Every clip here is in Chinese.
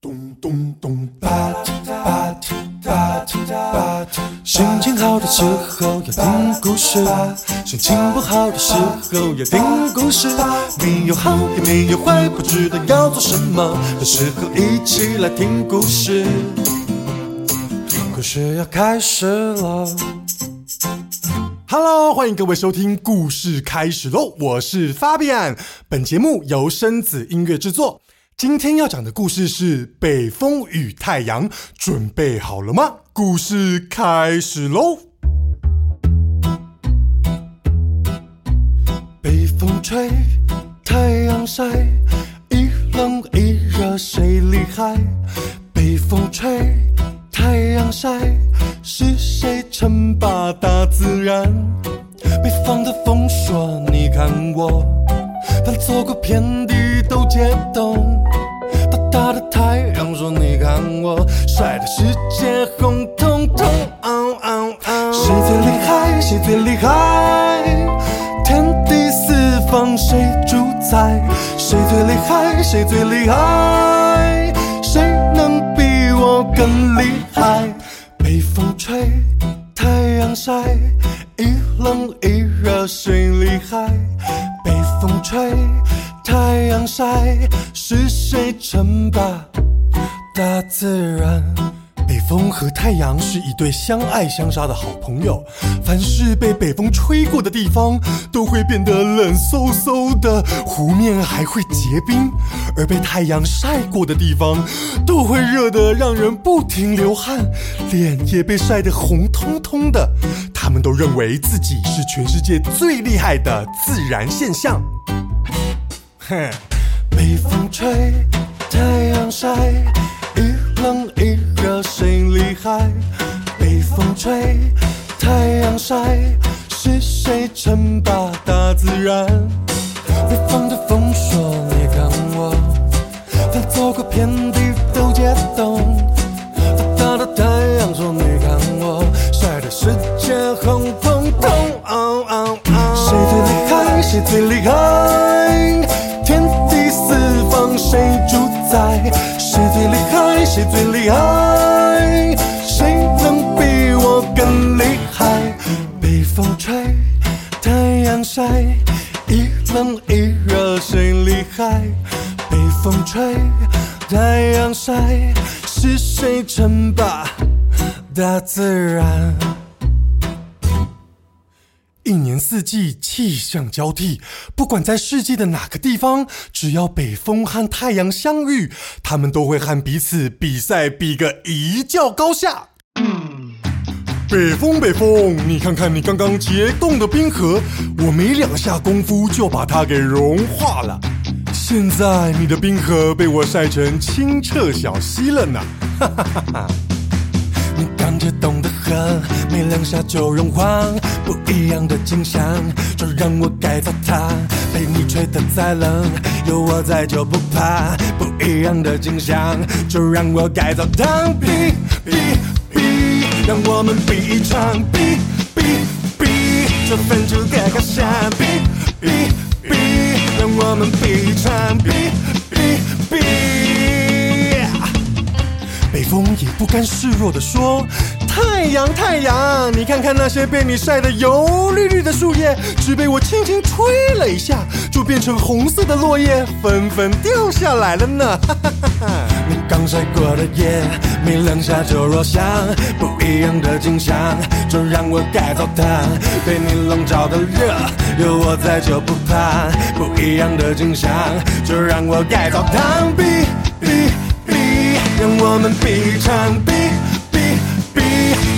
咚咚咚，吧唧吧唧吧唧吧唧。心情好的时候要听故事，心情不好的时候要听故事。没有好也没有坏，不知道要做什么的时候，一起来听故事。故事要开始了。Hello，欢迎各位收听《故事开始喽》，我是 Fabian。本节目由生子音乐制作。今天要讲的故事是《北风与太阳》，准备好了吗？故事开始喽！北风吹，太阳晒，一冷一热谁厉害？北风吹，太阳晒，是谁称霸大自然？北方的风说：“你看我，翻走过遍地都结冻。”我，晒得世界红彤彤。”谁最厉害？谁最厉害？天地四方谁主宰？谁最厉害？谁最厉害？谁能比我更厉害？北风吹，太阳晒，一冷一热谁厉害？北风吹，太阳晒，是谁称霸大自然？北风和太阳是一对相爱相杀的好朋友。凡是被北风吹过的地方，都会变得冷飕飕的，湖面还会结冰；而被太阳晒过的地方，都会热得让人不停流汗，脸也被晒得红彤彤的。他们都认为自己是全世界最厉害的自然现象。哼，北风吹，太阳晒，一冷一热谁厉害？北风吹，太阳晒，是谁称霸大自然？北方的风说：“你看我，翻走过遍地都解冻。”大大的太阳说：“你看我，晒得世界红彤彤。”谁最厉害？谁最厉害？谁最厉害？四季气象交替，不管在世界的哪个地方，只要北风和太阳相遇，他们都会和彼此比赛，比个一较高下。嗯北风，北风，你看看你刚刚结冻的冰河，我没两下功夫就把它给融化了。现在你的冰河被我晒成清澈小溪了呢。哈哈哈哈。你刚结冻的河，没两下就融化，不一样的景象，就让我改造它。被你吹得再冷，有我在就不怕。不一样的景象，就让我改造它。比比比，让我们比一场比比比，这分出个高下。比比比，让我们比一场比比比。北风也不甘示弱地说：“太阳，太阳，你看看那些被你晒得油绿绿的树叶，只被我轻轻吹了一下，就变成红色的落叶，纷纷掉下来了呢。”哈哈哈哈你刚晒过的叶，没两下就落下，不一样的景象，就让我改造它。被你笼罩的热，有我在就不怕。不一样的景象，就让我改造它。比比比。让我们比一场比比比，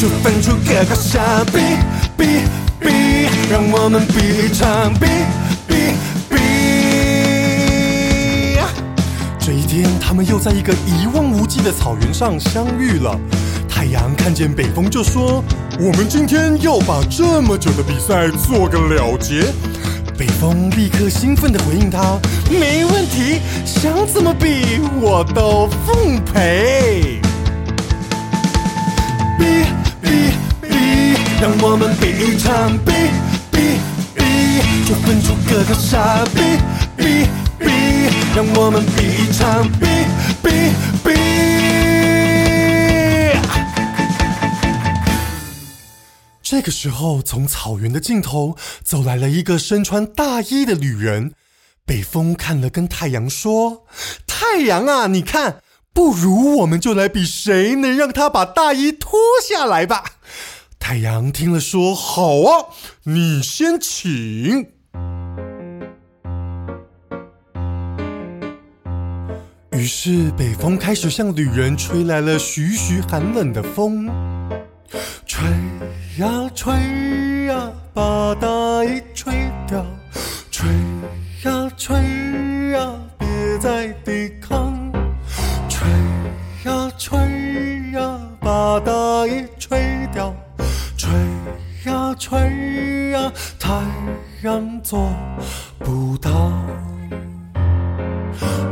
就分出个高下。比比比，让我们比一场比比比。这一天，他们又在一个一望无际的草原上相遇了。太阳看见北风就说：“我们今天要把这么久的比赛做个了结。”北风立刻兴奋地回应他：“没问题，想怎么比我都奉陪。”比比比，让我们比一场比，比比！就分出个傻逼，比比！让我们比一场比，比比比！这个时候，从草原的尽头走来了一个身穿大衣的女人。北风看了，跟太阳说：“太阳啊，你看，不如我们就来比，谁能让她把大衣脱下来吧？”太阳听了说：“好啊，你先请。”于是北风开始向旅人吹来了徐徐寒冷的风，吹呀吹呀，把大衣吹掉，吹呀吹呀，别再抵抗，吹呀吹呀，把大衣呀，太阳做不到。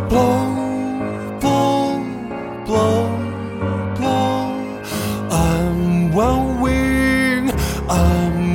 Blow blow blow blow，I'm well wing，I'm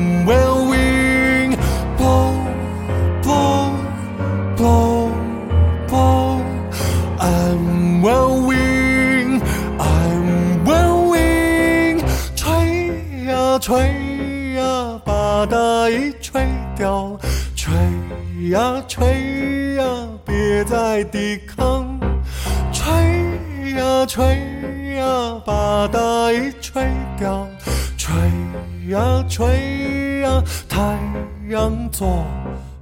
吹呀，把大衣吹掉。吹呀吹呀，太阳做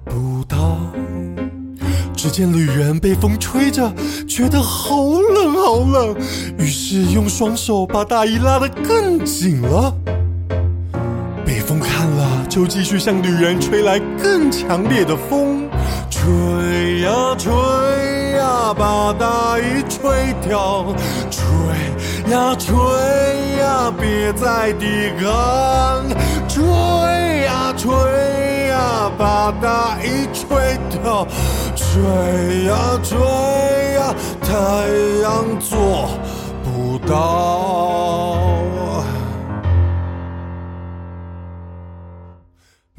不到。只见旅人被风吹着，觉得好冷好冷，于是用双手把大衣拉得更紧了。北风看了，就继续向旅人吹来更强烈的风，吹呀吹呀，把大衣吹掉，吹呀吹呀，别再抵抗，吹呀吹呀，把大衣吹掉，吹呀吹呀，太阳做不到。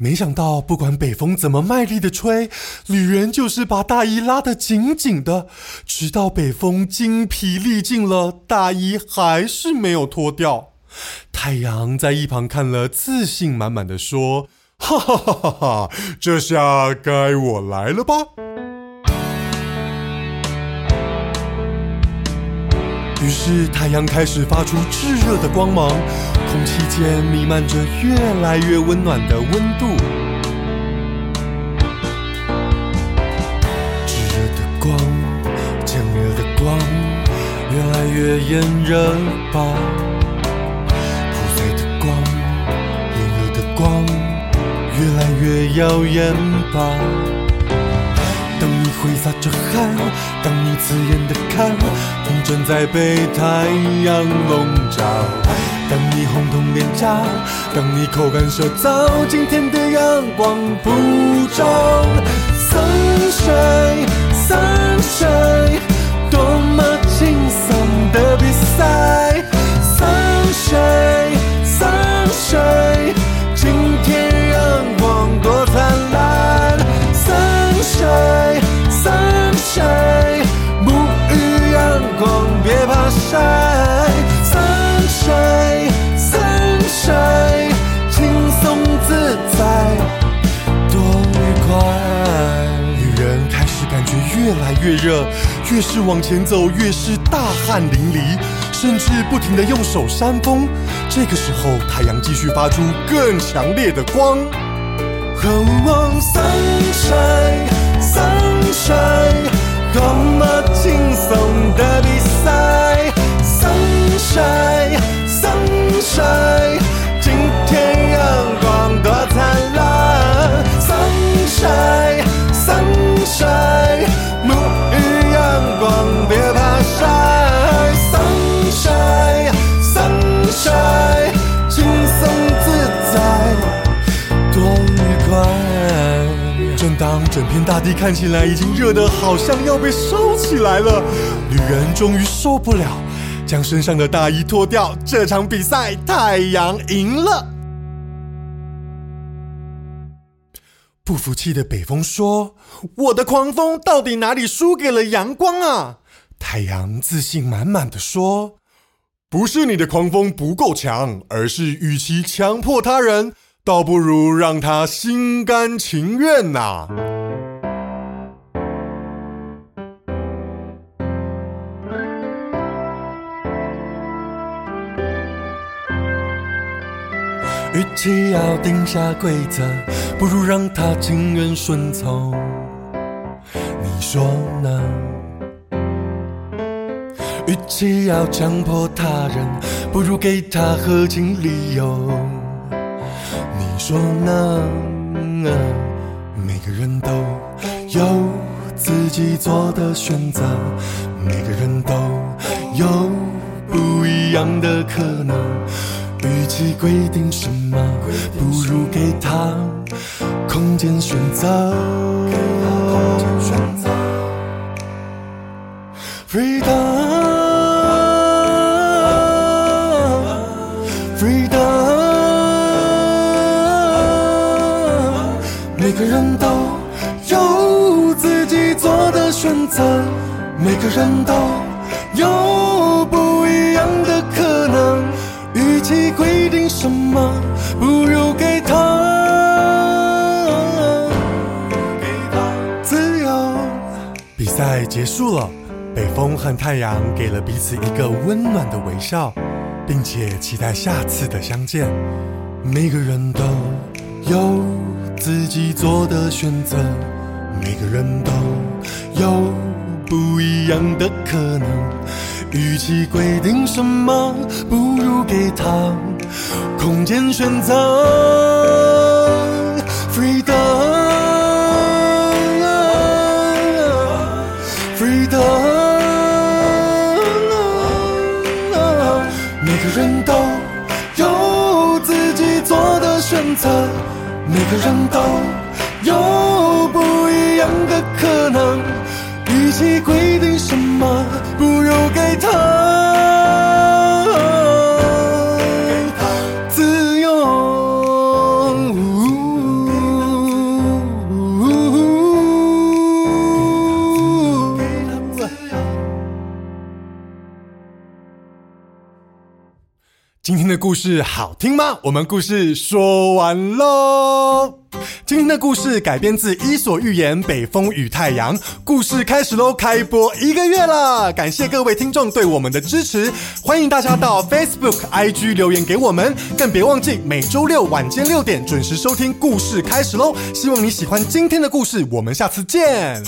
没想到，不管北风怎么卖力的吹，女人就是把大衣拉得紧紧的，直到北风精疲力尽了，大衣还是没有脱掉。太阳在一旁看了，自信满满的说：“哈哈哈哈哈，这下该我来了吧？”于是太阳开始发出炙热的光芒，空气间弥漫着越来越温暖的温度。炙热的光，渐热的光，越来越炎热吧。破碎的光，炎热的光，越来越耀眼吧。挥洒着汗，当你刺眼的看，风正在被太阳笼罩。当你红彤脸颊，当你口干舌燥，今天的阳光普照。sunshine sunshine 越来越热，越是往前走，越是大汗淋漓，甚至不停地用手扇风。这个时候，太阳继续发出更强烈的光。Oh, sunshine, sunshine，多么轻松的比赛。sunshine Sunshine, 整片大地看起来已经热得好像要被烧起来了，女人终于受不了，将身上的大衣脱掉。这场比赛，太阳赢了。不服气的北风说：“我的狂风到底哪里输给了阳光啊？”太阳自信满满的说：“不是你的狂风不够强，而是与其强迫他人，倒不如让他心甘情愿呐。其要定下规则，不如让他情愿顺从。你说呢？与其要强迫他人，不如给他合情理由。你说呢？每个人都有自己做的选择，每个人都有不一样的可能。与其规定什么，不如给他空间选择。Freedom，Freedom，每个人都有自己做的选择，每个人都与其规定什么，不如给他自由。比赛结束了，北风和太阳给了彼此一个温暖的微笑，并且期待下次的相见。每个人都有自己做的选择，每个人都有不一样的可能。与其规定什么，不如给他空间选择。Freedom，Freedom，每个人都有自己做的选择，每个人都故事好听吗？我们故事说完喽。今天的故事改编自《伊索寓言》《北风与太阳》，故事开始喽！开播一个月了，感谢各位听众对我们的支持，欢迎大家到 Facebook、IG 留言给我们，更别忘记每周六晚间六点准时收听故事开始喽！希望你喜欢今天的故事，我们下次见。